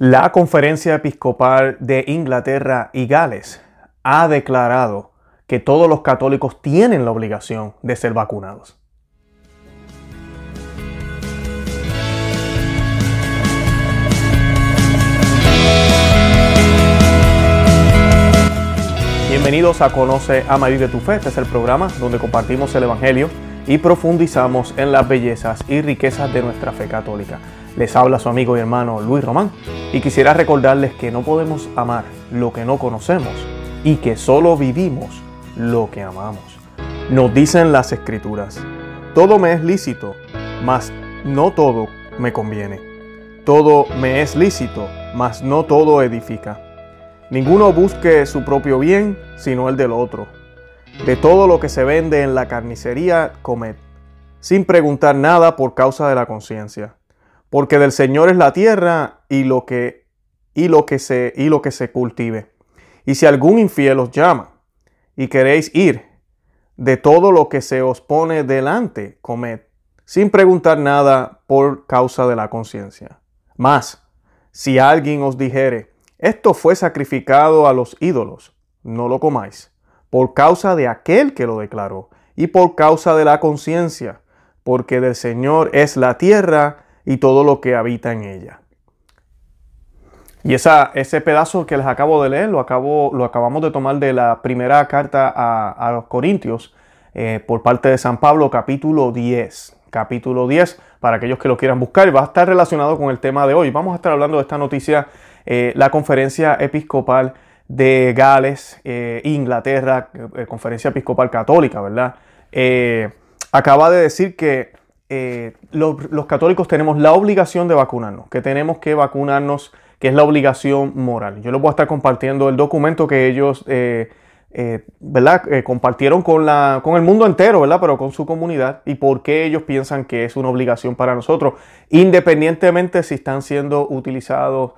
La Conferencia Episcopal de Inglaterra y Gales ha declarado que todos los católicos tienen la obligación de ser vacunados. Bienvenidos a Conoce a María de tu Fe. Este es el programa donde compartimos el Evangelio y profundizamos en las bellezas y riquezas de nuestra fe católica. Les habla su amigo y hermano Luis Román y quisiera recordarles que no podemos amar lo que no conocemos y que solo vivimos lo que amamos. Nos dicen las escrituras, todo me es lícito, mas no todo me conviene. Todo me es lícito, mas no todo edifica. Ninguno busque su propio bien, sino el del otro. De todo lo que se vende en la carnicería, comed, sin preguntar nada por causa de la conciencia porque del Señor es la tierra y lo que, y lo que, se, y lo que se cultive. Y si algún infiel os llama y queréis ir, de todo lo que se os pone delante, comed, sin preguntar nada por causa de la conciencia. Mas, si alguien os dijere, esto fue sacrificado a los ídolos, no lo comáis, por causa de aquel que lo declaró, y por causa de la conciencia, porque del Señor es la tierra y todo lo que habita en ella. Y esa, ese pedazo que les acabo de leer lo, acabo, lo acabamos de tomar de la primera carta a, los Corintios eh, por parte de San Pablo, capítulo 10. Capítulo 10, para aquellos que lo quieran buscar, va a estar relacionado con el tema de hoy. Vamos a estar hablando de esta noticia, eh, la conferencia episcopal de Gales, eh, Inglaterra, conferencia episcopal católica, ¿verdad? acaba de decir que eh, los, católicos tenemos la obligación de vacunarnos, que tenemos que vacunarnos, que es la obligación moral. Yo les voy a estar compartiendo el documento que ellos eh, eh, ¿verdad? compartieron con, la, con el mundo entero, ¿verdad? pero con su comunidad y por qué ellos piensan que es una obligación para nosotros, independientemente si están siendo utilizados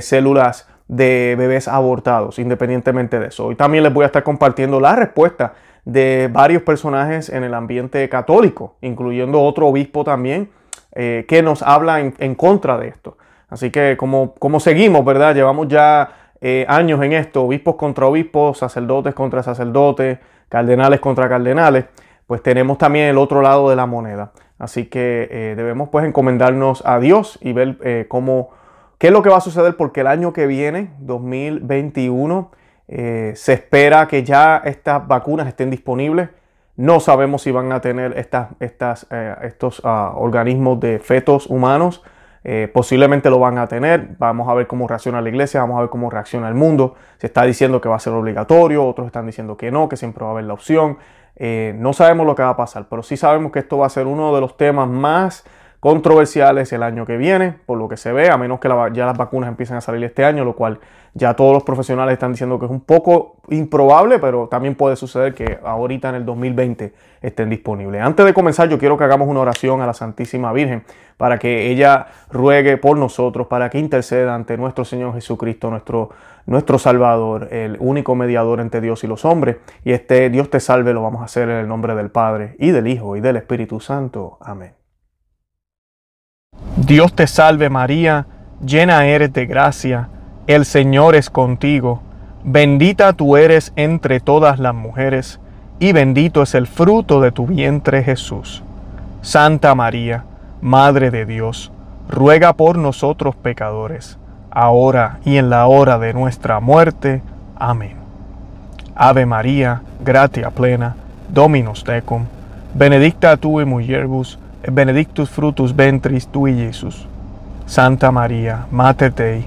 células de bebés abortados, independientemente de eso. Hoy también les voy a estar compartiendo la respuesta de varios personajes en el ambiente católico, incluyendo otro obispo también, eh, que nos habla en, contra de esto. Así que como, como seguimos, ¿verdad? Llevamos ya eh, años en esto, obispos contra obispos, sacerdotes contra sacerdotes, cardenales contra cardenales, pues tenemos también el otro lado de la moneda. Así que eh, debemos pues encomendarnos a Dios y ver cómo, qué es lo que va a suceder porque el año que viene, 2021, eh, se espera que ya estas vacunas estén disponibles. No sabemos si van a tener estas, eh, estos ah, organismos de fetos humanos. Eh, posiblemente lo van a tener. Vamos a ver cómo reacciona la iglesia, vamos a ver cómo reacciona el mundo. Se está diciendo que va a ser obligatorio, otros están diciendo que no, que siempre va a haber la opción. no sabemos lo que va a pasar, pero sí sabemos que esto va a ser uno de los temas más controversiales el año que viene, por lo que se ve, a menos que ya las vacunas empiecen a salir este año, lo cual ya todos los profesionales están diciendo que es un poco improbable, pero también puede suceder que ahorita en el 2020 estén disponibles. Antes de comenzar, yo quiero que hagamos una oración a la Santísima Virgen para que ella ruegue por nosotros, para que interceda ante nuestro Señor Jesucristo, nuestro, nuestro Salvador, el único mediador entre Dios y los hombres. Y este Dios te salve lo vamos a hacer en el nombre del Padre y del Hijo y del Espíritu Santo. Amén. Dios te salve María, llena eres de gracia, el Señor es contigo, bendita tú eres entre todas las mujeres, y bendito es el fruto de tu vientre Jesús. Santa María, Madre de Dios, ruega por nosotros pecadores, ahora y en la hora de nuestra muerte. Amén. Ave María, gratia plena, Dominus tecum, benedicta tu benedictus frutus ventris tui, Jesús. Santa María, Mater Dei,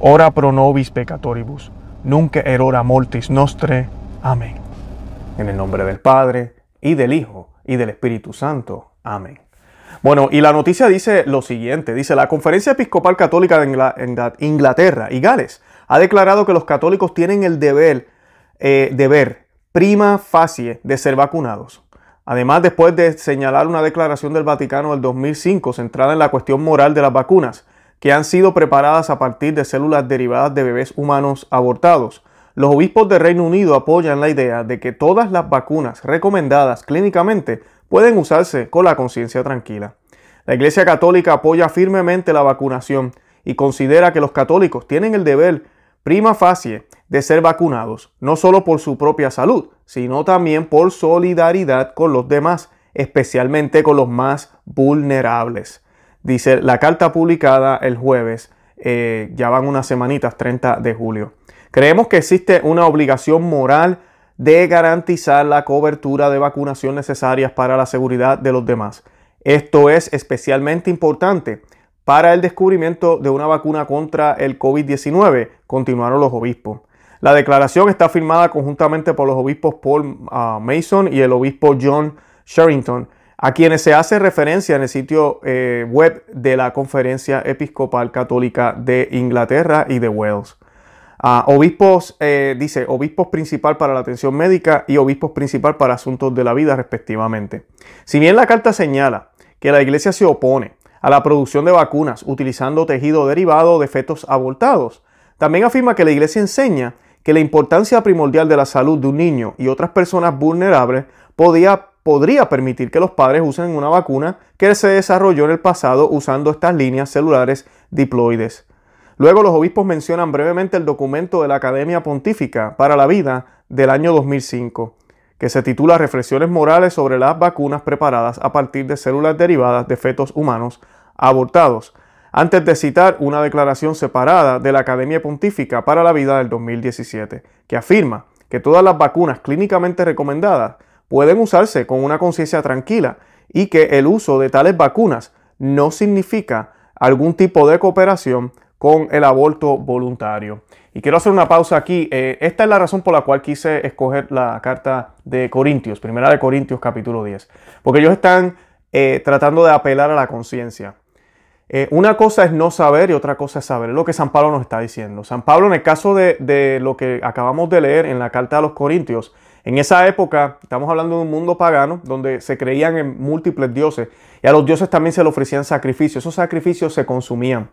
ora pro nobis peccatoribus, nunc erora mortis nostre. Amén. En el nombre del Padre, y del Hijo, y del Espíritu Santo. Amén. Bueno, y la noticia dice lo siguiente, dice la Conferencia Episcopal Católica de Inglaterra y Gales ha declarado que los católicos tienen el deber, eh, deber prima facie de ser vacunados. Además, después de señalar una declaración del Vaticano del 2005 centrada en la cuestión moral de las vacunas, que han sido preparadas a partir de células derivadas de bebés humanos abortados, los obispos de Reino Unido apoyan la idea de que todas las vacunas recomendadas clínicamente pueden usarse con la conciencia tranquila. La Iglesia Católica apoya firmemente la vacunación y considera que los católicos tienen el deber prima facie de ser vacunados, no solo por su propia salud, sino también por solidaridad con los demás, especialmente con los más vulnerables. Dice la carta publicada el jueves, eh, ya van unas semanitas, 30 de julio. Creemos que existe una obligación moral de garantizar la cobertura de vacunación necesarias para la seguridad de los demás. Esto es especialmente importante para el descubrimiento de una vacuna contra el COVID-19, continuaron los obispos. La declaración está firmada conjuntamente por los obispos Paul ah, Mason y el obispo John Sherrington, a quienes se hace referencia en el sitio eh, web de la Conferencia Episcopal Católica de Inglaterra y de Wales. Ah, obispos, eh, dice, obispos principal para la atención médica y obispos principal para asuntos de la vida, respectivamente. Si bien la carta señala que la iglesia se opone a la producción de vacunas utilizando tejido derivado de fetos abortados, también afirma que la iglesia enseña que la importancia primordial de la salud de un niño y otras personas vulnerables podía, podría permitir que los padres usen una vacuna que se desarrolló en el pasado usando estas líneas celulares diploides. Luego los obispos mencionan brevemente el documento de la Academia Pontífica para la Vida del año 2005, que se titula Reflexiones morales sobre las vacunas preparadas a partir de células derivadas de fetos humanos abortados, antes de citar una declaración separada de la Academia Pontífica para la Vida del 2017, que afirma que todas las vacunas clínicamente recomendadas pueden usarse con una conciencia tranquila y que el uso de tales vacunas no significa algún tipo de cooperación con el aborto voluntario. Y quiero hacer una pausa aquí. Eh, esta es la razón por la cual quise escoger la carta de Corintios, primera de Corintios capítulo 10. Porque ellos están eh, tratando de apelar a la conciencia. Eh, una cosa es no saber y otra cosa es saber. Es lo que San Pablo nos está diciendo. San Pablo, en el caso de, de lo que acabamos de leer en la carta a los Corintios, en esa época, estamos hablando de un mundo pagano donde se creían en múltiples dioses y a los dioses también se le ofrecían sacrificios. Esos sacrificios se consumían.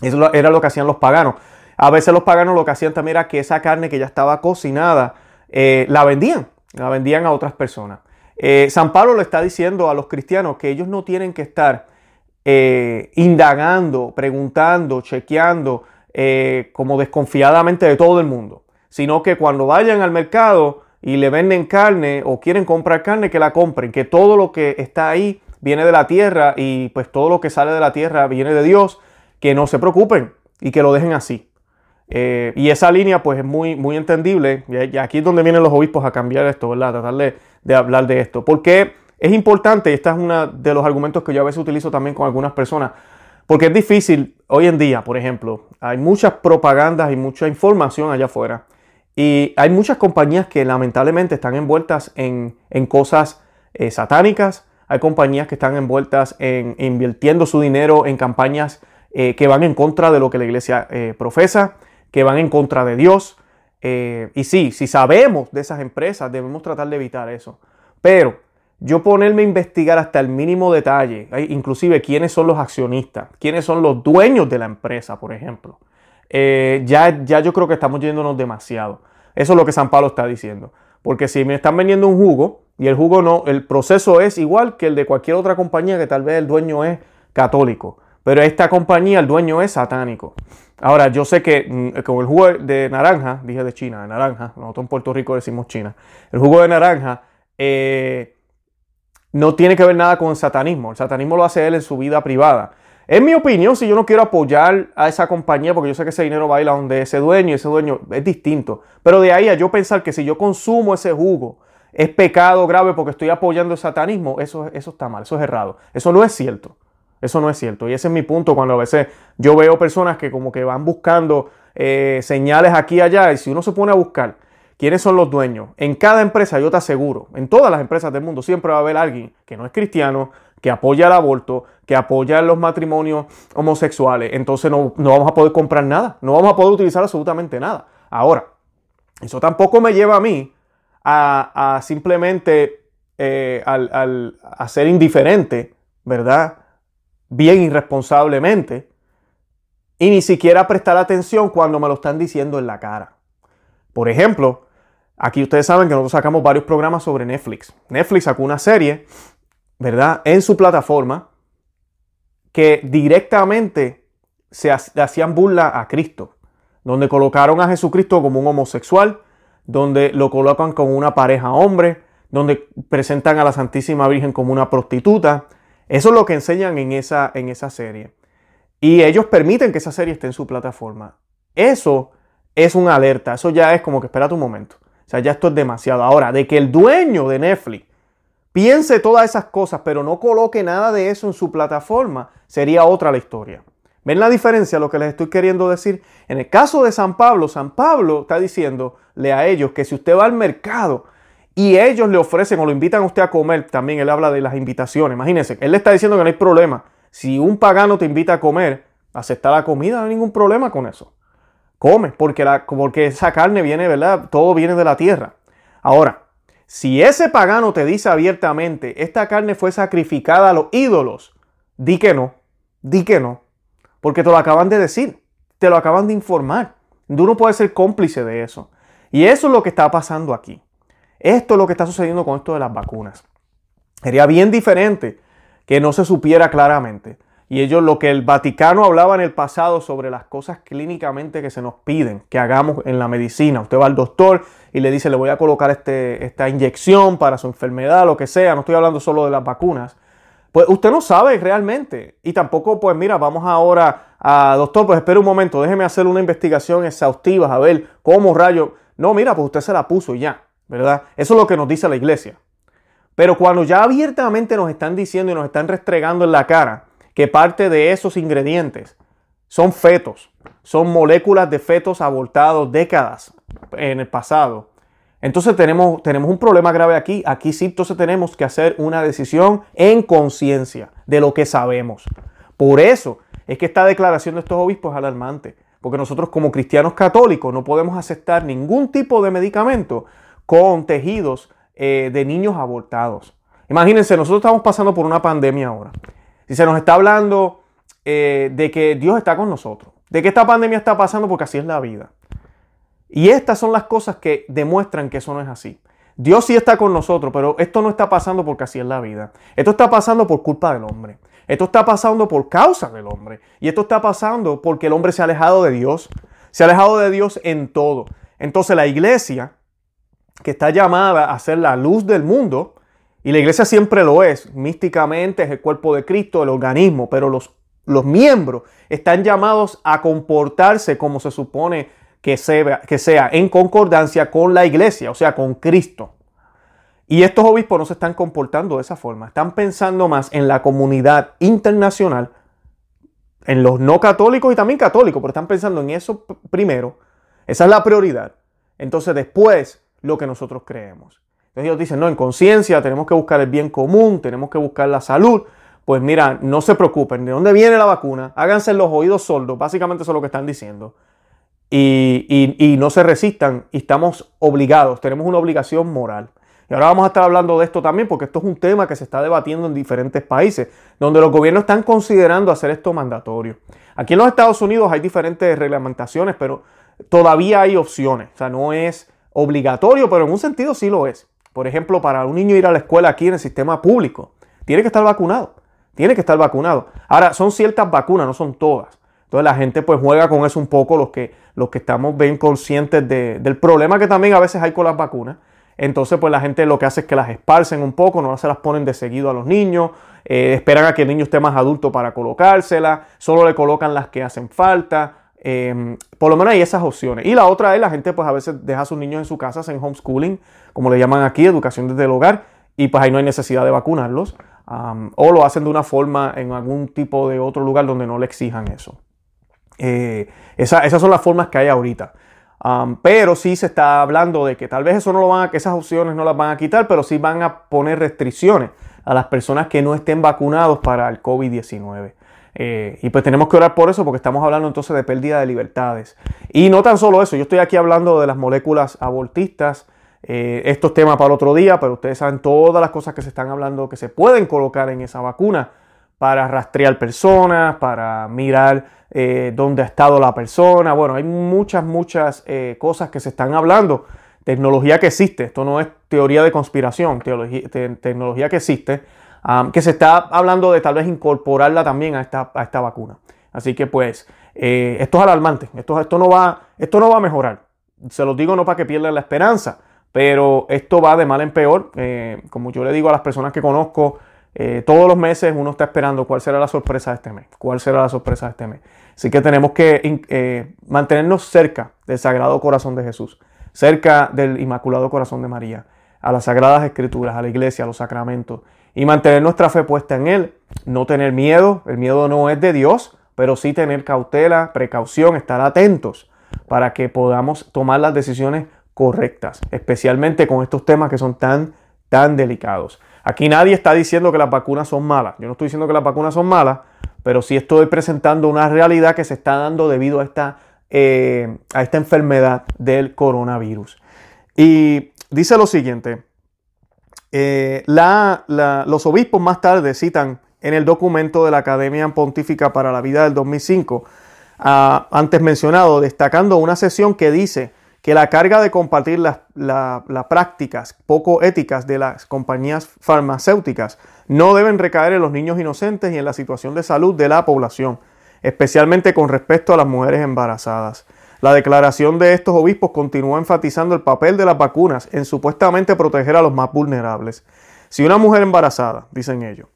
Eso era lo que hacían los paganos. A veces los paganos lo que hacían también era que esa carne que ya estaba cocinada, eh, la vendían, la vendían a otras personas. Eh, San Pablo le está diciendo a los cristianos que ellos no tienen que estar eh, indagando, preguntando, chequeando, como desconfiadamente de todo el mundo, sino que cuando vayan al mercado y le venden carne o quieren comprar carne, que la compren, que todo lo que está ahí viene de la tierra y pues todo lo que sale de la tierra viene de Dios que no se preocupen y que lo dejen así. Eh, y esa línea pues es muy, muy entendible y aquí es donde vienen los obispos a cambiar esto, ¿verdad? tratar de, hablar de esto. Porque es importante, y este es uno de los argumentos que yo a veces utilizo también con algunas personas, porque es difícil hoy en día, por ejemplo, hay muchas propagandas y mucha información allá afuera. Y hay muchas compañías que lamentablemente están envueltas en, cosas eh, satánicas. Hay compañías que están envueltas en invirtiendo su dinero en campañas eh, que van en contra de lo que la iglesia eh, profesa, que van en contra de Dios. Eh, y sí, si sabemos de esas empresas, debemos tratar de evitar eso. Pero yo ponerme a investigar hasta el mínimo detalle, inclusive quiénes son los accionistas, quiénes son los dueños de la empresa, por ejemplo, ya, ya yo creo que estamos yéndonos demasiado. Eso es lo que San Pablo está diciendo. Porque si me están vendiendo un jugo y el jugo no, el proceso es igual que el de cualquier otra compañía que tal vez el dueño es católico. Pero esta compañía, el dueño es satánico. Ahora, yo sé que mm, con el jugo de naranja, dije de China, de naranja, nosotros en Puerto Rico decimos China, el jugo de naranja eh, no tiene que ver nada con el satanismo. El satanismo lo hace él en su vida privada. En mi opinión, si yo no quiero apoyar a esa compañía, porque yo sé que ese dinero va a ir a donde ese dueño ese dueño es distinto. Pero de ahí a yo pensar que si yo consumo ese jugo es pecado grave porque estoy apoyando el satanismo, eso, eso está mal, eso es errado. Eso no es cierto. Eso no es cierto. Y ese es mi punto cuando a veces yo veo personas que como que van buscando eh, señales aquí y allá. Y si uno se pone a buscar quiénes son los dueños, en cada empresa yo te aseguro, en todas las empresas del mundo siempre va a haber alguien que no es cristiano, que apoya el aborto, que apoya los matrimonios homosexuales. Entonces no, vamos a poder comprar nada. No vamos a poder utilizar absolutamente nada. Ahora, eso tampoco me lleva a mí a, simplemente eh, al, a ser indiferente, ¿verdad? Bien irresponsablemente y ni siquiera prestar atención cuando me lo están diciendo en la cara. Por ejemplo, aquí ustedes saben que nosotros sacamos varios programas sobre Netflix. Netflix sacó una serie, ¿verdad? En su plataforma que directamente se hacían burla a Cristo, donde colocaron a Jesucristo como un homosexual, donde lo colocan como una pareja hombre, donde presentan a la Santísima Virgen como una prostituta. Eso es lo que enseñan en esa, en esa serie. Y ellos permiten que esa serie esté en su plataforma. Eso es una alerta, eso ya es como que espérate un momento. O sea, ya esto es demasiado. Ahora, de que el dueño de Netflix piense todas esas cosas, pero no coloque nada de eso en su plataforma, sería otra la historia. ¿Ven la diferencia? Lo que les estoy queriendo decir. En el caso de San Pablo, San Pablo está diciéndole a ellos que si usted va al mercado y ellos le ofrecen o lo invitan a usted a comer, también él habla de las invitaciones. Imagínense, él le está diciendo que no hay problema. Si un pagano te invita a comer, aceptar la comida, no hay ningún problema con eso. Come, porque, la, porque esa carne viene, ¿verdad? Todo viene de la tierra. Ahora, si ese pagano te dice abiertamente, esta carne fue sacrificada a los ídolos, di que no, di que no, porque te lo acaban de decir, te lo acaban de informar. Tú no puedes ser cómplice de eso. Y eso es lo que está pasando aquí. Esto es lo que está sucediendo con esto de las vacunas. Sería bien diferente que no se supiera claramente. Y ellos lo que el Vaticano hablaba en el pasado sobre las cosas clínicamente que se nos piden que hagamos en la medicina. Usted va al doctor y le dice, le voy a colocar este, esta inyección para su enfermedad, lo que sea. No estoy hablando solo de las vacunas. Pues usted no sabe realmente. Y tampoco, pues mira, vamos ahora a, doctor, pues espere un momento, déjeme hacer una investigación exhaustiva a ver cómo rayo. No, mira, pues usted se la puso y ya, ¿verdad? Eso es lo que nos dice la iglesia. Pero cuando ya abiertamente nos están diciendo y nos están restregando en la cara que parte de esos ingredientes son fetos, son moléculas de fetos abortados décadas en el pasado. Entonces tenemos, tenemos un problema grave aquí. Aquí sí, entonces tenemos que hacer una decisión en conciencia de lo que sabemos. Por eso es que esta declaración de estos obispos es alarmante. Porque nosotros como cristianos católicos no podemos aceptar ningún tipo de medicamento con tejidos eh, de niños abortados. Imagínense, nosotros estamos pasando por una pandemia ahora. Si se nos está hablando eh, de que Dios está con nosotros, de que esta pandemia está pasando porque así es la vida. Y estas son las cosas que demuestran que eso no es así. Dios sí está con nosotros, pero esto no está pasando porque así es la vida. Esto está pasando por culpa del hombre. Esto está pasando por causa del hombre. Y esto está pasando porque el hombre se ha alejado de Dios. Se ha alejado de Dios en todo. Entonces la iglesia, que está llamada a ser la luz del mundo, y la iglesia siempre lo es, místicamente es el cuerpo de Cristo, el organismo, pero los, los miembros están llamados a comportarse como se supone que sea, que sea en concordancia con la iglesia, o sea, con Cristo. Y estos obispos no se están comportando de esa forma, están pensando más en la comunidad internacional, en los no católicos y también católicos, pero están pensando en eso primero, esa es la prioridad. Entonces después lo que nosotros creemos. Entonces ellos dicen, no, en conciencia tenemos que buscar el bien común, tenemos que buscar la salud. Pues mira, no se preocupen, ¿de dónde viene la vacuna? Háganse los oídos sordos, básicamente eso es lo que están diciendo. Y, y, no se resistan y estamos obligados, tenemos una obligación moral. Y ahora vamos a estar hablando de esto también porque esto es un tema que se está debatiendo en diferentes países, donde los gobiernos están considerando hacer esto mandatorio. Aquí en los Estados Unidos hay diferentes reglamentaciones, pero todavía hay opciones. O sea, no es obligatorio, pero en un sentido sí lo es. Por ejemplo, para un niño ir a la escuela aquí en el sistema público, tiene que estar vacunado. Tiene que estar vacunado. Ahora, son ciertas vacunas, no son todas. Entonces la gente pues juega con eso un poco, los que, los que estamos bien conscientes del problema que también a veces hay con las vacunas. Entonces pues la gente lo que hace es que las esparcen un poco, no se las ponen de seguido a los niños, eh, esperan a que el niño esté más adulto para colocársela, solo le colocan las que hacen falta. Em, por lo menos hay esas opciones. Y la otra es la gente pues a veces deja a sus niños en su casa en homeschooling, como le llaman aquí, educación desde el hogar, y pues ahí no hay necesidad de vacunarlos. o lo hacen de una forma en algún tipo de otro lugar donde no le exijan eso. Eh, esas son las formas que hay ahorita. pero sí se está hablando de que tal vez eso no lo van a, que esas opciones no las van a quitar, pero sí van a poner restricciones a las personas que no estén vacunados para el COVID-19. Eh, y pues tenemos que orar por eso porque estamos hablando entonces de pérdida de libertades. Y no tan solo eso, yo estoy aquí hablando de las moléculas abortistas. Eh, estos temas para otro día, pero ustedes saben todas las cosas que se están hablando que se pueden colocar en esa vacuna para rastrear personas, para mirar eh, dónde ha estado la persona. Bueno, hay muchas, muchas cosas que se están hablando. Tecnología que existe, esto no es teoría de conspiración, tecnología que existe que se está hablando de tal vez incorporarla también a esta, a esta vacuna. Así que pues Eh, esto es alarmante, esto, esto, no va, esto no va a mejorar. Se los digo no para que pierdan la esperanza, pero esto va de mal en peor. Eh, como yo le digo a las personas que conozco, eh, todos los meses uno está esperando cuál será la sorpresa de este mes, cuál será la sorpresa de este mes. Así que tenemos que mantenernos cerca del Sagrado Corazón de Jesús, cerca del Inmaculado Corazón de María, a las Sagradas Escrituras, a la iglesia, a los sacramentos, y mantener nuestra fe puesta en Él, no tener miedo, el miedo no es de Dios, pero sí tener cautela, precaución, estar atentos para que podamos tomar las decisiones correctas, especialmente con estos temas que son tan, tan delicados. Aquí nadie está diciendo que las vacunas son malas. Yo no estoy diciendo que las vacunas son malas, pero sí estoy presentando una realidad que se está dando debido a esta, eh, a esta enfermedad del coronavirus. Y dice lo siguiente, eh, los obispos más tarde citan en el documento de la Academia Pontífica para la Vida del 2005, ah, antes mencionado, destacando una sesión que dice que la carga de compartir las, prácticas poco éticas de las compañías farmacéuticas no deben recaer en los niños inocentes y en la situación de salud de la población, especialmente con respecto a las mujeres embarazadas. La declaración de estos obispos continúa enfatizando el papel de las vacunas en supuestamente proteger a los más vulnerables. Si una mujer embarazada, dicen ellos,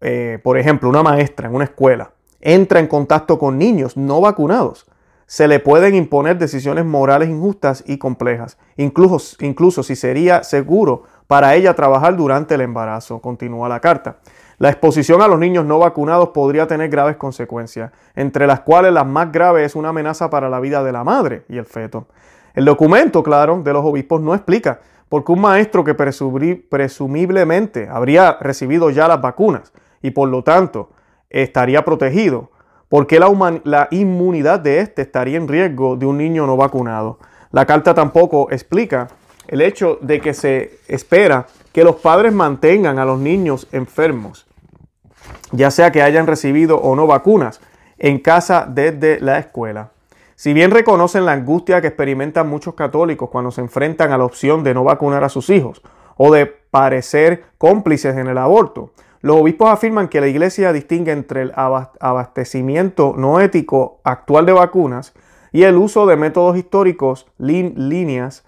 eh, por ejemplo, una maestra en una escuela, entra en contacto con niños no vacunados, se le pueden imponer decisiones morales injustas y complejas, incluso, incluso si sería seguro para ella trabajar durante el embarazo, continúa la carta. La exposición a los niños no vacunados podría tener graves consecuencias, entre las cuales la más grave es una amenaza para la vida de la madre y el feto. El documento, claro, de los obispos no explica por qué un maestro que presumiblemente habría recibido ya las vacunas y por lo tanto estaría protegido, porque la, la inmunidad de éste estaría en riesgo de un niño no vacunado. La carta tampoco explica el hecho de que se espera que los padres mantengan a los niños enfermos, ya sea que hayan recibido o no vacunas, en casa desde la escuela. Si bien reconocen la angustia que experimentan muchos católicos cuando se enfrentan a la opción de no vacunar a sus hijos o de parecer cómplices en el aborto, los obispos afirman que la Iglesia distingue entre el abastecimiento no ético actual de vacunas y el uso de métodos históricos, líneas,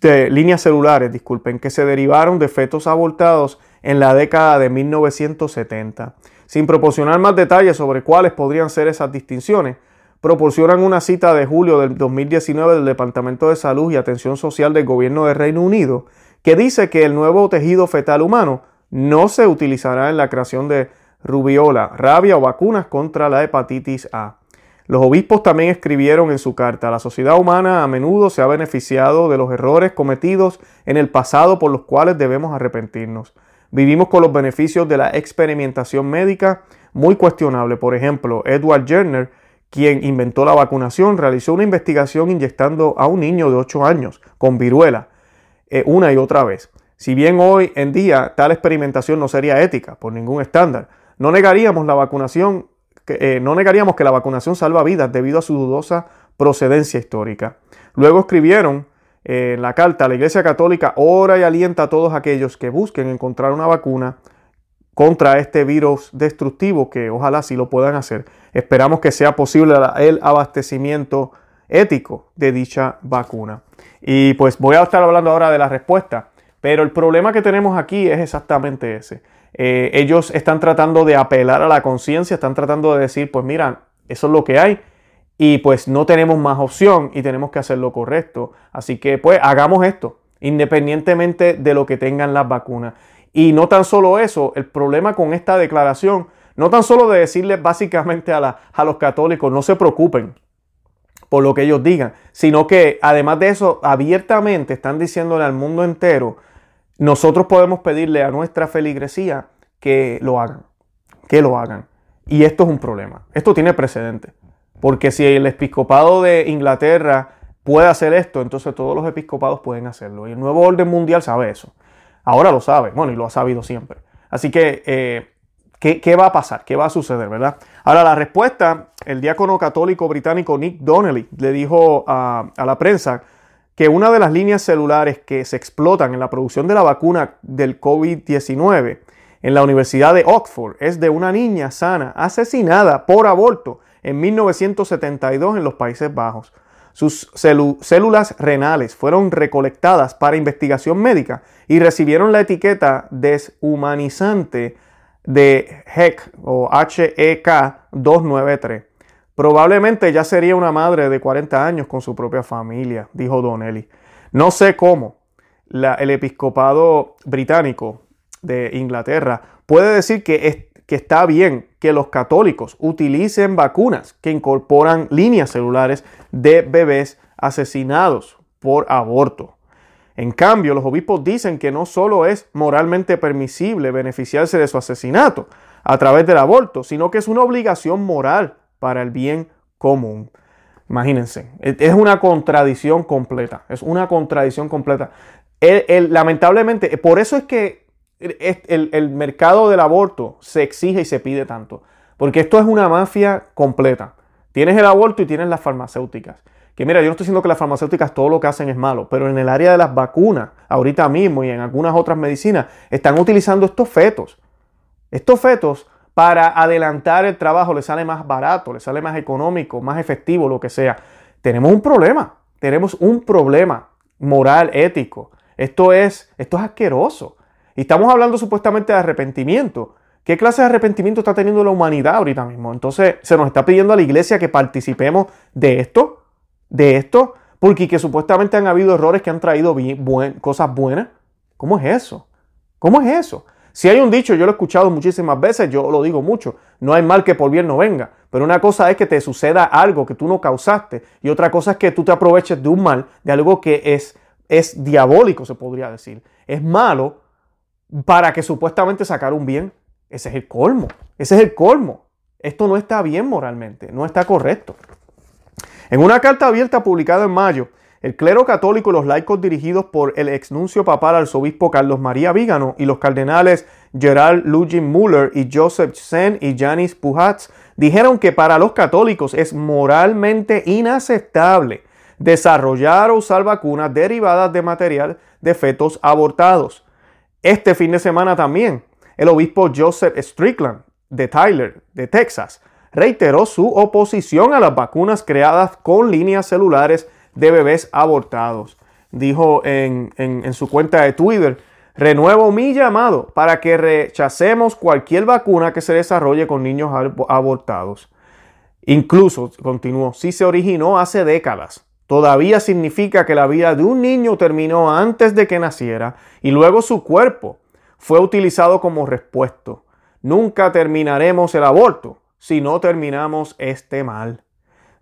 de, líneas celulares, disculpen, que se derivaron de fetos abortados en la década de 1970. Sin proporcionar más detalles sobre cuáles podrían ser esas distinciones, proporcionan una cita de julio del 2019 del Departamento de Salud y Atención Social del Gobierno de Reino Unido, que dice que el nuevo tejido fetal humano no se utilizará en la creación de rubiola, rabia o vacunas contra la hepatitis A. Los obispos también escribieron en su carta, la sociedad humana a menudo se ha beneficiado de los errores cometidos en el pasado por los cuales debemos arrepentirnos. Vivimos con los beneficios de la experimentación médica muy cuestionable. Por ejemplo, Edward Jenner, quien inventó la vacunación, realizó una investigación inyectando a un niño de 8 años con viruela eh, una y otra vez. Si bien hoy en día tal experimentación no sería ética por ningún estándar, no negaríamos la vacunación, eh, no negaríamos que la vacunación salva vidas debido a su dudosa procedencia histórica. Luego escribieron en la carta, la Iglesia Católica ora y alienta a todos aquellos que busquen encontrar una vacuna contra este virus destructivo, que ojalá sí lo puedan hacer. Esperamos que sea posible el abastecimiento ético de dicha vacuna. Y pues voy a estar hablando ahora de la respuesta pero el problema que tenemos aquí es exactamente ese. Eh, ellos están tratando de apelar a la conciencia, están tratando de decir, pues mira, eso es lo que hay y pues no tenemos más opción y tenemos que hacer lo correcto. Así que pues hagamos esto, independientemente de lo que tengan las vacunas. Y no tan solo eso, el problema con esta declaración, no tan solo de decirles básicamente a, a los católicos, no se preocupen, por lo que ellos digan, sino que además de eso, abiertamente están diciéndole al mundo entero nosotros podemos pedirle a nuestra feligresía que lo hagan, que lo hagan. Y esto es un problema. Esto tiene precedente. Porque si el episcopado de Inglaterra puede hacer esto, entonces todos los episcopados pueden hacerlo. Y el nuevo orden mundial sabe eso. Ahora lo sabe, bueno, y lo ha sabido siempre. Así que, eh, ¿qué, va a pasar? ¿Qué va a suceder, verdad? Ahora, la respuesta, el diácono católico británico Nick Donnelly le dijo a la prensa que una de las líneas celulares que se explotan en la producción de la vacuna del COVID-19 en la Universidad de Oxford es de una niña sana asesinada por aborto en 1972 en los Países Bajos. Sus células renales fueron recolectadas para investigación médica y recibieron la etiqueta deshumanizante de HEC o HEK 293. Probablemente ya sería una madre de 40 años con su propia familia, dijo Donnelly. No sé cómo el episcopado británico de Inglaterra puede decir que, que está bien que los católicos utilicen vacunas que incorporan líneas celulares de bebés asesinados por aborto. En cambio, los obispos dicen que no solo es moralmente permisible beneficiarse de su asesinato a través del aborto, sino que es una obligación moral para el bien común. Imagínense, es una contradicción completa, es una contradicción completa. lamentablemente, por eso es que el, mercado del aborto se exige y se pide tanto, porque esto es una mafia completa. Tienes el aborto y tienes las farmacéuticas. Que mira, yo no estoy diciendo que las farmacéuticas todo lo que hacen es malo, pero en el área de las vacunas, ahorita mismo y en algunas otras medicinas, están utilizando estos fetos. Estos fetos para adelantar el trabajo les sale más barato, les sale más económico, más efectivo, lo que sea. Tenemos un problema, tenemos un problema moral, ético. Esto es, esto es asqueroso. Y estamos hablando supuestamente de arrepentimiento. ¿Qué clase de arrepentimiento está teniendo la humanidad ahorita mismo? Entonces, se nos está pidiendo a la iglesia que participemos de esto de esto? Porque que supuestamente han habido errores que han traído cosas buenas. ¿Cómo es eso? ¿Cómo es eso? Si hay un dicho, yo lo he escuchado muchísimas veces, yo lo digo mucho, no hay mal que por bien no venga. Pero una cosa es que te suceda algo que tú no causaste y otra cosa es que tú te aproveches de un mal, de algo que es, es diabólico, se podría decir. Es malo para que supuestamente sacar un bien. Ese es el colmo, ese es el colmo. Esto no está bien moralmente, no está correcto. En una carta abierta publicada en mayo, el clero católico y los laicos dirigidos por el exnuncio papal arzobispo Carlos María Vígano y los cardenales Gerald Lugin Muller y Joseph Sen y Janis Pujats dijeron que para los católicos es moralmente inaceptable desarrollar o usar vacunas derivadas de material de fetos abortados. Este fin de semana también, el obispo Joseph Strickland de Tyler, de Texas, reiteró su oposición a las vacunas creadas con líneas celulares de bebés abortados. Dijo en, su cuenta de Twitter, renuevo mi llamado para que rechacemos cualquier vacuna que se desarrolle con niños abortados. Incluso, continuó, si se originó hace décadas, todavía significa que la vida de un niño terminó antes de que naciera y luego su cuerpo fue utilizado como respuesto. Nunca terminaremos el aborto, si no terminamos este mal.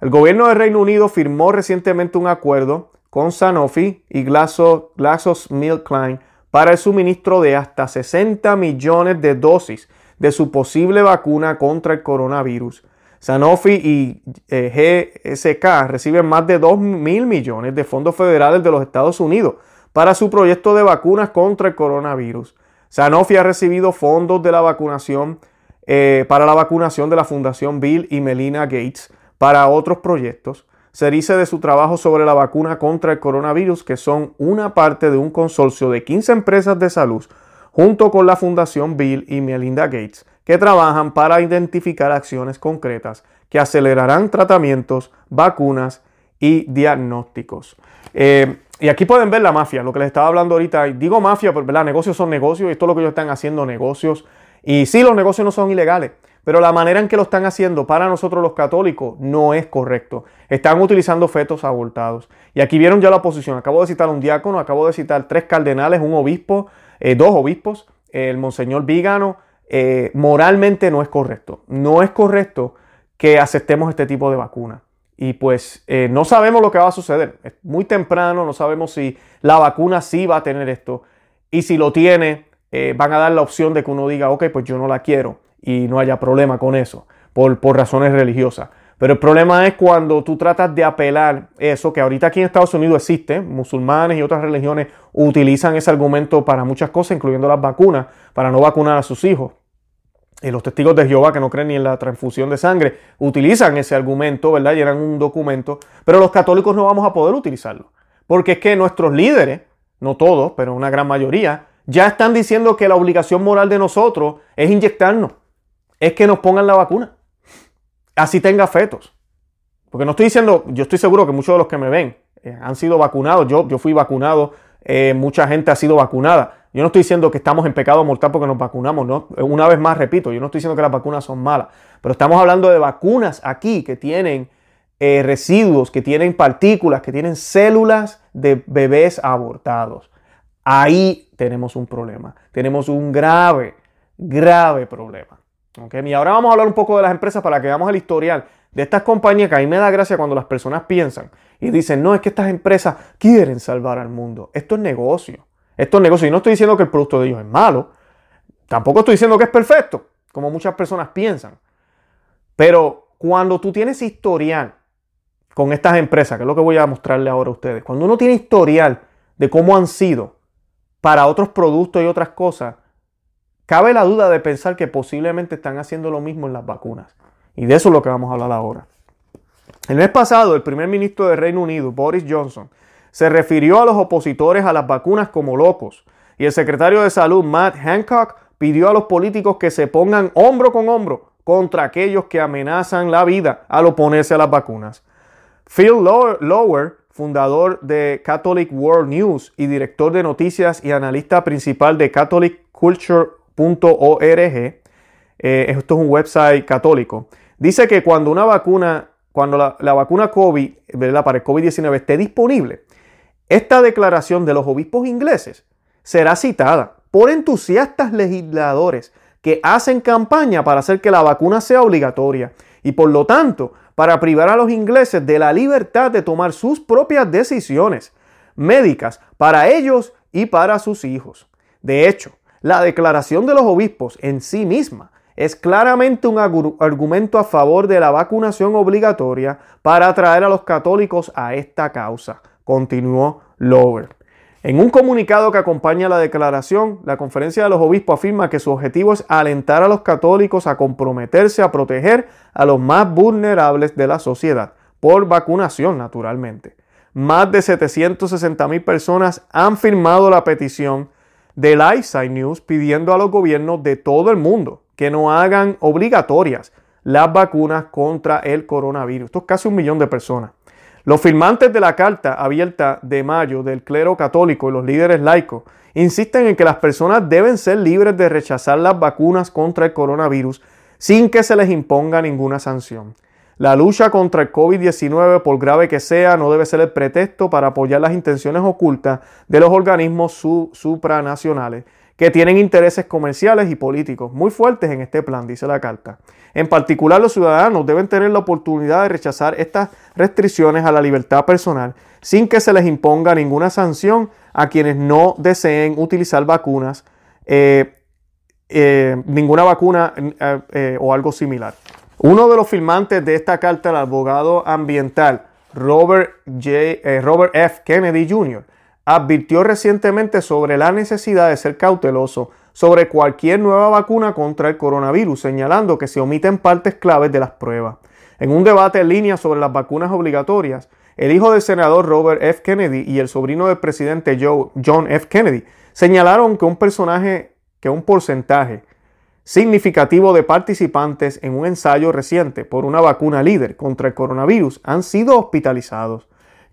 El gobierno del Reino Unido firmó recientemente un acuerdo con Sanofi y GlaxoSmithKline para el suministro de hasta 60 millones de dosis de su posible vacuna contra el coronavirus. Sanofi y eh, GSK reciben más de 2 mil millones de fondos federales de los Estados Unidos para su proyecto de vacunas contra el coronavirus. Sanofi ha recibido fondos de la vacunación eh, para la vacunación de la Fundación Bill y Melina Gates para otros proyectos. Se dice de su trabajo sobre la vacuna contra el coronavirus que son una parte de un consorcio de 15 empresas de salud junto con la Fundación Bill y Melinda Gates que trabajan para identificar acciones concretas que acelerarán tratamientos, vacunas y diagnósticos. Eh, y aquí pueden ver la mafia, lo que les estaba hablando ahorita. Digo mafia, porque negocios son negocios y esto es lo que ellos están haciendo, negocios y sí, los negocios no son ilegales, pero la manera en que lo están haciendo para nosotros los católicos no es correcto. Están utilizando fetos abortados. Y aquí vieron ya la oposición. Acabo de citar un diácono, acabo de citar tres cardenales, un obispo, eh, dos obispos, el monseñor Vigano. Eh, moralmente no es correcto. No es correcto que aceptemos este tipo de vacuna. Y pues eh, no sabemos lo que va a suceder. Es muy temprano, no sabemos si la vacuna sí va a tener esto. Y si lo tiene, eh, van a dar la opción de que uno diga, ok, pues yo no la quiero y no haya problema con eso, por, por razones religiosas. Pero el problema es cuando tú tratas de apelar eso, que ahorita aquí en Estados Unidos existe, musulmanes y otras religiones utilizan ese argumento para muchas cosas, incluyendo las vacunas, para no vacunar a sus hijos. Los testigos de Jehová que no creen ni en la transfusión de sangre utilizan ese argumento, ¿verdad? Llenan un documento, pero los católicos no vamos a poder utilizarlo. Porque es que nuestros líderes, no todos, pero una gran mayoría, ya están diciendo que la obligación moral de nosotros es inyectarnos, es que nos pongan la vacuna. así tenga fetos. Porque no estoy diciendo, yo estoy seguro que muchos de los que me ven eh, han sido vacunados. Yo, yo fui vacunado, eh, mucha gente ha sido vacunada. Yo no estoy diciendo que estamos en pecado mortal porque nos vacunamos, ¿no? Una vez más, repito, yo no estoy diciendo que las vacunas son malas, pero estamos hablando de vacunas aquí que tienen eh, residuos, que tienen partículas, que tienen células de bebés abortados. Ahí tenemos un problema, tenemos un grave, grave problema. ¿Okay? Y ahora vamos a hablar un poco de las empresas para que veamos el historial de estas compañías que a mí me da gracia cuando las personas piensan y dicen, no, es que estas empresas quieren salvar al mundo. Esto es negocio. Esto es negocio. Y no estoy diciendo que el producto de ellos es malo. Tampoco estoy diciendo que es perfecto, como muchas personas piensan. Pero cuando tú tienes historial con estas empresas, que es lo que voy a mostrarle ahora a ustedes, cuando uno tiene historial de cómo han sido para otros productos y otras cosas, cabe la duda de pensar que posiblemente están haciendo lo mismo en las vacunas. Y de eso es lo que vamos a hablar ahora. El mes pasado, el primer ministro del Reino Unido, Boris Johnson, se refirió a los opositores a las vacunas como locos y el secretario de salud Matt Hancock pidió a los políticos que se pongan hombro con hombro contra aquellos que amenazan la vida al oponerse a las vacunas. Phil Lower, fundador de Catholic World News y director de noticias y analista principal de catholicculture.org, eh, esto es un website católico, dice que cuando una vacuna, cuando la, vacuna COVID, para el COVID-19 esté disponible, esta declaración de los obispos ingleses será citada por entusiastas legisladores que hacen campaña para hacer que la vacuna sea obligatoria y por lo tanto para privar a los ingleses de la libertad de tomar sus propias decisiones médicas para ellos y para sus hijos. De hecho, la declaración de los obispos en sí misma es claramente un argumento a favor de la vacunación obligatoria para atraer a los católicos a esta causa continuó Lower. En un comunicado que acompaña la declaración, la conferencia de los obispos afirma que su objetivo es alentar a los católicos a comprometerse a proteger a los más vulnerables de la sociedad, por vacunación naturalmente. Más de 760 mil personas han firmado la petición de Lifeside News pidiendo a los gobiernos de todo el mundo que no hagan obligatorias las vacunas contra el coronavirus. Esto es casi un millón de personas. Los firmantes de la carta abierta de mayo del clero católico y los líderes laicos insisten en que las personas deben ser libres de rechazar las vacunas contra el coronavirus sin que se les imponga ninguna sanción. La lucha contra el COVID-19, por grave que sea, no debe ser el pretexto para apoyar las intenciones ocultas de los organismos supranacionales que tienen intereses comerciales y políticos muy fuertes en este plan, dice la carta. En particular, los ciudadanos deben tener la oportunidad de rechazar estas restricciones a la libertad personal sin que se les imponga ninguna sanción a quienes no deseen utilizar vacunas, eh, eh, ninguna vacuna eh, o algo similar. Uno de los firmantes de esta carta, el abogado ambiental Robert, J, Robert F. Kennedy Jr., advirtió recientemente sobre la necesidad de ser cauteloso sobre cualquier nueva vacuna contra el coronavirus, señalando que se omiten partes claves de las pruebas. En un debate en línea sobre las vacunas obligatorias, el hijo del senador Robert F. Kennedy y el sobrino del presidente John F. Kennedy señalaron que un personaje, que un porcentaje significativo de participantes en un ensayo reciente por una vacuna líder contra el coronavirus han sido hospitalizados.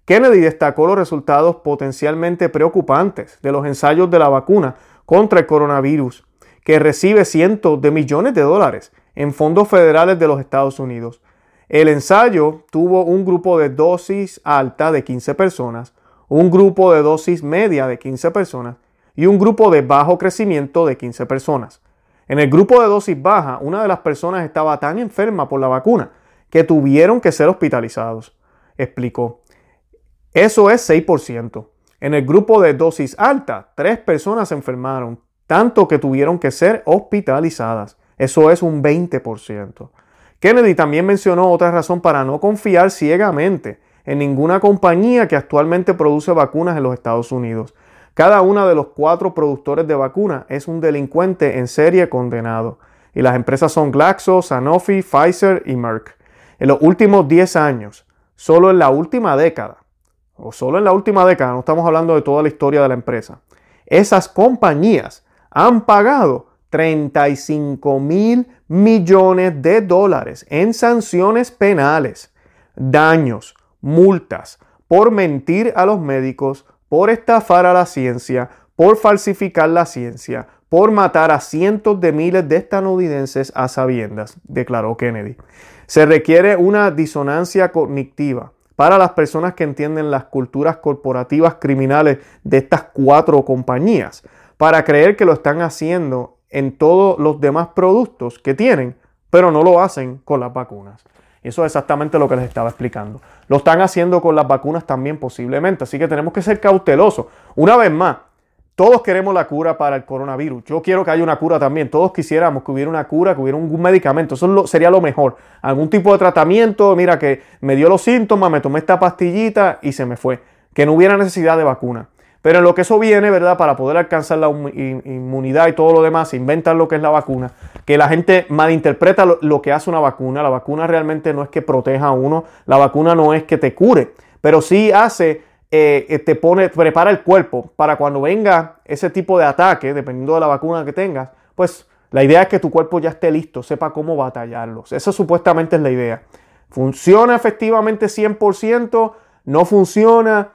Kennedy destacó los resultados potencialmente preocupantes de los ensayos de la vacuna contra el coronavirus, que recibe cientos de millones de dólares en fondos federales de los Estados Unidos. El ensayo tuvo un grupo de dosis alta de 15 personas, un grupo de dosis media de 15 personas y un grupo de bajo crecimiento de 15 personas. En el grupo de dosis baja, una de las personas estaba tan enferma por la vacuna que tuvieron que ser hospitalizados, explicó. Eso es 6%. En el grupo de dosis alta, tres personas se enfermaron, tanto que tuvieron que ser hospitalizadas. Eso es un 20%. Kennedy también mencionó otra razón para no confiar ciegamente en ninguna compañía que actualmente produce vacunas en los Estados Unidos. Cada uno de los cuatro productores de vacunas es un delincuente en serie condenado. Y las empresas son Glaxo, Sanofi, Pfizer y Merck. En los últimos 10 años, solo en la última década, o solo en la última década, no estamos hablando de toda la historia de la empresa, esas compañías han pagado 35 mil millones de dólares en sanciones penales, daños, multas, por mentir a los médicos, por estafar a la ciencia, por falsificar la ciencia, por matar a cientos de miles de estadounidenses a sabiendas, declaró Kennedy. Se requiere una disonancia cognitiva para las personas que entienden las culturas corporativas criminales de estas cuatro compañías, para creer que lo están haciendo en todos los demás productos que tienen, pero no lo hacen con las vacunas. Eso es exactamente lo que les estaba explicando. Lo están haciendo con las vacunas también posiblemente, así que tenemos que ser cautelosos. Una vez más, todos queremos la cura para el coronavirus. Yo quiero que haya una cura también. Todos quisiéramos que hubiera una cura, que hubiera un medicamento. Eso sería lo mejor. Algún tipo de tratamiento. Mira que me dio los síntomas, me tomé esta pastillita y se me fue. Que no hubiera necesidad de vacuna. Pero en lo que eso viene, ¿verdad? Para poder alcanzar la inmunidad y todo lo demás, inventan lo que es la vacuna. Que la gente malinterpreta lo que hace una vacuna. La vacuna realmente no es que proteja a uno. La vacuna no es que te cure. Pero sí hace eh, eh, te pone, prepara el cuerpo para cuando venga ese tipo de ataque, dependiendo de la vacuna que tengas, pues la idea es que tu cuerpo ya esté listo, sepa cómo batallarlos. Esa supuestamente es la idea. ¿Funciona efectivamente 100%? ¿No funciona?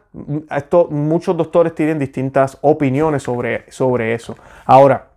Esto, muchos doctores tienen distintas opiniones sobre, sobre eso. Ahora,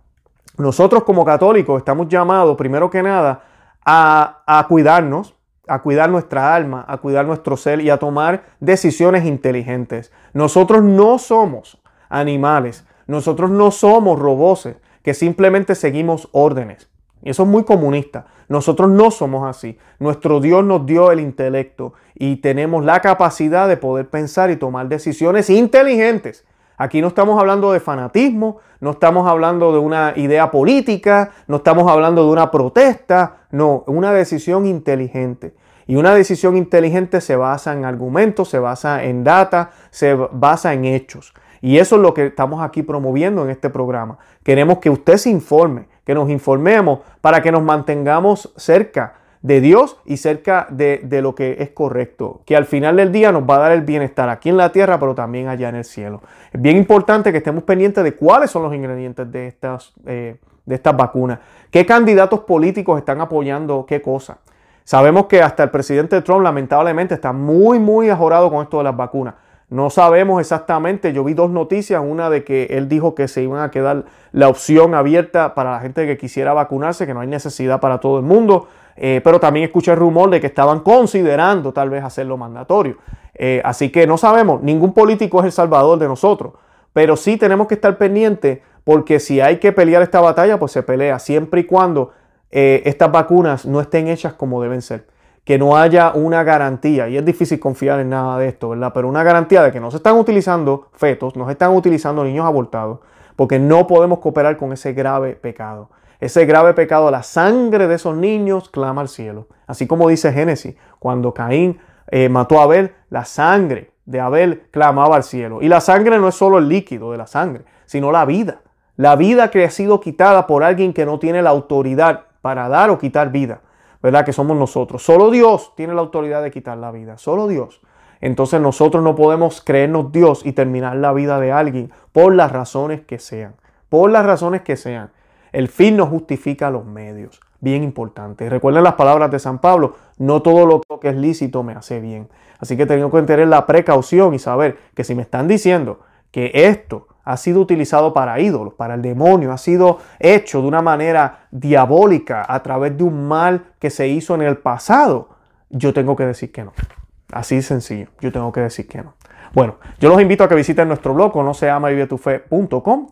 nosotros como católicos estamos llamados, primero que nada, a, a cuidarnos, a cuidar nuestra alma, a cuidar nuestro ser y a tomar decisiones inteligentes. Nosotros no somos animales, nosotros no somos robots que simplemente seguimos órdenes. Y eso es muy comunista. Nosotros no somos así. Nuestro Dios nos dio el intelecto y tenemos la capacidad de poder pensar y tomar decisiones inteligentes. Aquí no estamos hablando de fanatismo, no estamos hablando de una idea política, no estamos hablando de una protesta, no, una decisión inteligente. Y una decisión inteligente se basa en argumentos, se basa en data, se basa en hechos. Y eso es lo que estamos aquí promoviendo en este programa. Queremos que usted se informe, que nos informemos para que nos mantengamos cerca de Dios y cerca de, de, lo que es correcto, que al final del día nos va a dar el bienestar aquí en la tierra, pero también allá en el cielo. Es bien importante que estemos pendientes de cuáles son los ingredientes de estas, eh, de estas vacunas, qué candidatos políticos están apoyando qué cosa. Sabemos que hasta el presidente Trump lamentablemente está muy, muy ajorado con esto de las vacunas. No sabemos exactamente, yo vi dos noticias, una de que él dijo que se iban a quedar la opción abierta para la gente que quisiera vacunarse, que no hay necesidad para todo el mundo. Eh, pero también escuché el rumor de que estaban considerando tal vez hacerlo mandatorio. Eh, así que no sabemos, ningún político es el salvador de nosotros, pero sí tenemos que estar pendientes porque si hay que pelear esta batalla, pues se pelea, siempre y cuando eh, estas vacunas no estén hechas como deben ser. Que no haya una garantía, y es difícil confiar en nada de esto, ¿verdad? Pero una garantía de que no se están utilizando fetos, no se están utilizando niños abortados, porque no podemos cooperar con ese grave pecado. Ese grave pecado, la sangre de esos niños clama al cielo. Así como dice Génesis, cuando Caín eh, mató a Abel, la sangre de Abel clamaba al cielo. Y la sangre no es solo el líquido de la sangre, sino la vida. La vida que ha sido quitada por alguien que no tiene la autoridad para dar o quitar vida, ¿verdad? Que somos nosotros. Solo Dios tiene la autoridad de quitar la vida, solo Dios. Entonces nosotros no podemos creernos Dios y terminar la vida de alguien por las razones que sean, por las razones que sean. El fin no justifica los medios. Bien importante. Recuerden las palabras de San Pablo, no todo lo que es lícito me hace bien. Así que tengo que tener la precaución y saber que si me están diciendo que esto ha sido utilizado para ídolos, para el demonio, ha sido hecho de una manera diabólica a través de un mal que se hizo en el pasado, yo tengo que decir que no. Así de sencillo, yo tengo que decir que no. Bueno, yo los invito a que visiten nuestro blog, no se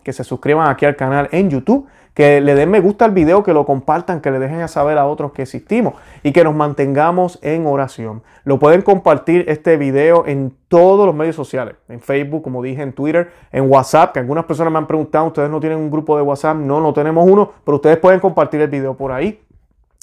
que se suscriban aquí al canal en YouTube que le den me gusta al video, que lo compartan, que le dejen a saber a otros que existimos y que nos mantengamos en oración. Lo pueden compartir este video en todos los medios sociales, en Facebook, como dije, en Twitter, en WhatsApp, que algunas personas me han preguntado, ustedes no tienen un grupo de WhatsApp, no, no tenemos uno, pero ustedes pueden compartir el video por ahí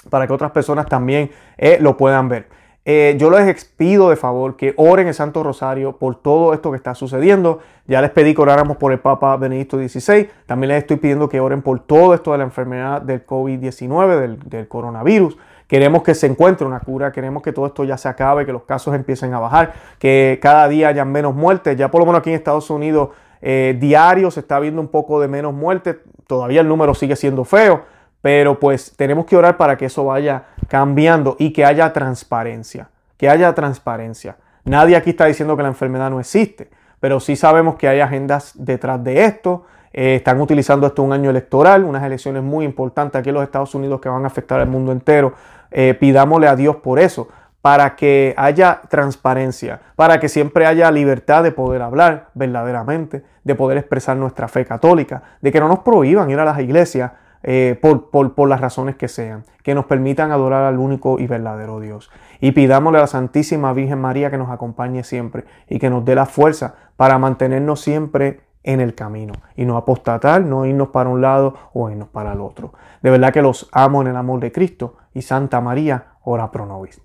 para que otras personas también eh, lo puedan ver. Eh, yo les pido de favor que oren el Santo Rosario por todo esto que está sucediendo. Ya les pedí que oráramos por el Papa Benedicto XVI. También les estoy pidiendo que oren por todo esto de la enfermedad del COVID-19, del, del, coronavirus. Queremos que se encuentre una cura, queremos que todo esto ya se acabe, que los casos empiecen a bajar, que cada día haya menos muertes. Ya por lo menos aquí en Estados Unidos eh, diario se está viendo un poco de menos muerte. Todavía el número sigue siendo feo, pero pues tenemos que orar para que eso vaya cambiando y que haya transparencia. Que haya transparencia. Nadie aquí está diciendo que la enfermedad no existe, pero sí sabemos que hay agendas detrás de esto. Eh, están utilizando esto un año electoral, unas elecciones muy importantes aquí en los Estados Unidos que van a afectar al mundo entero. Eh, pidámosle a Dios por eso, para que haya transparencia, para que siempre haya libertad de poder hablar verdaderamente, de poder expresar nuestra fe católica, de que no nos prohíban ir a las iglesias eh, por, por, las razones que sean, que nos permitan adorar al único y verdadero Dios. Y pidámosle a la Santísima Virgen María que nos acompañe siempre y que nos dé la fuerza para mantenernos siempre en el camino y no apostatar, no irnos para un lado o irnos para el otro. De verdad que los amo en el amor de Cristo y Santa María, ora pro nobis.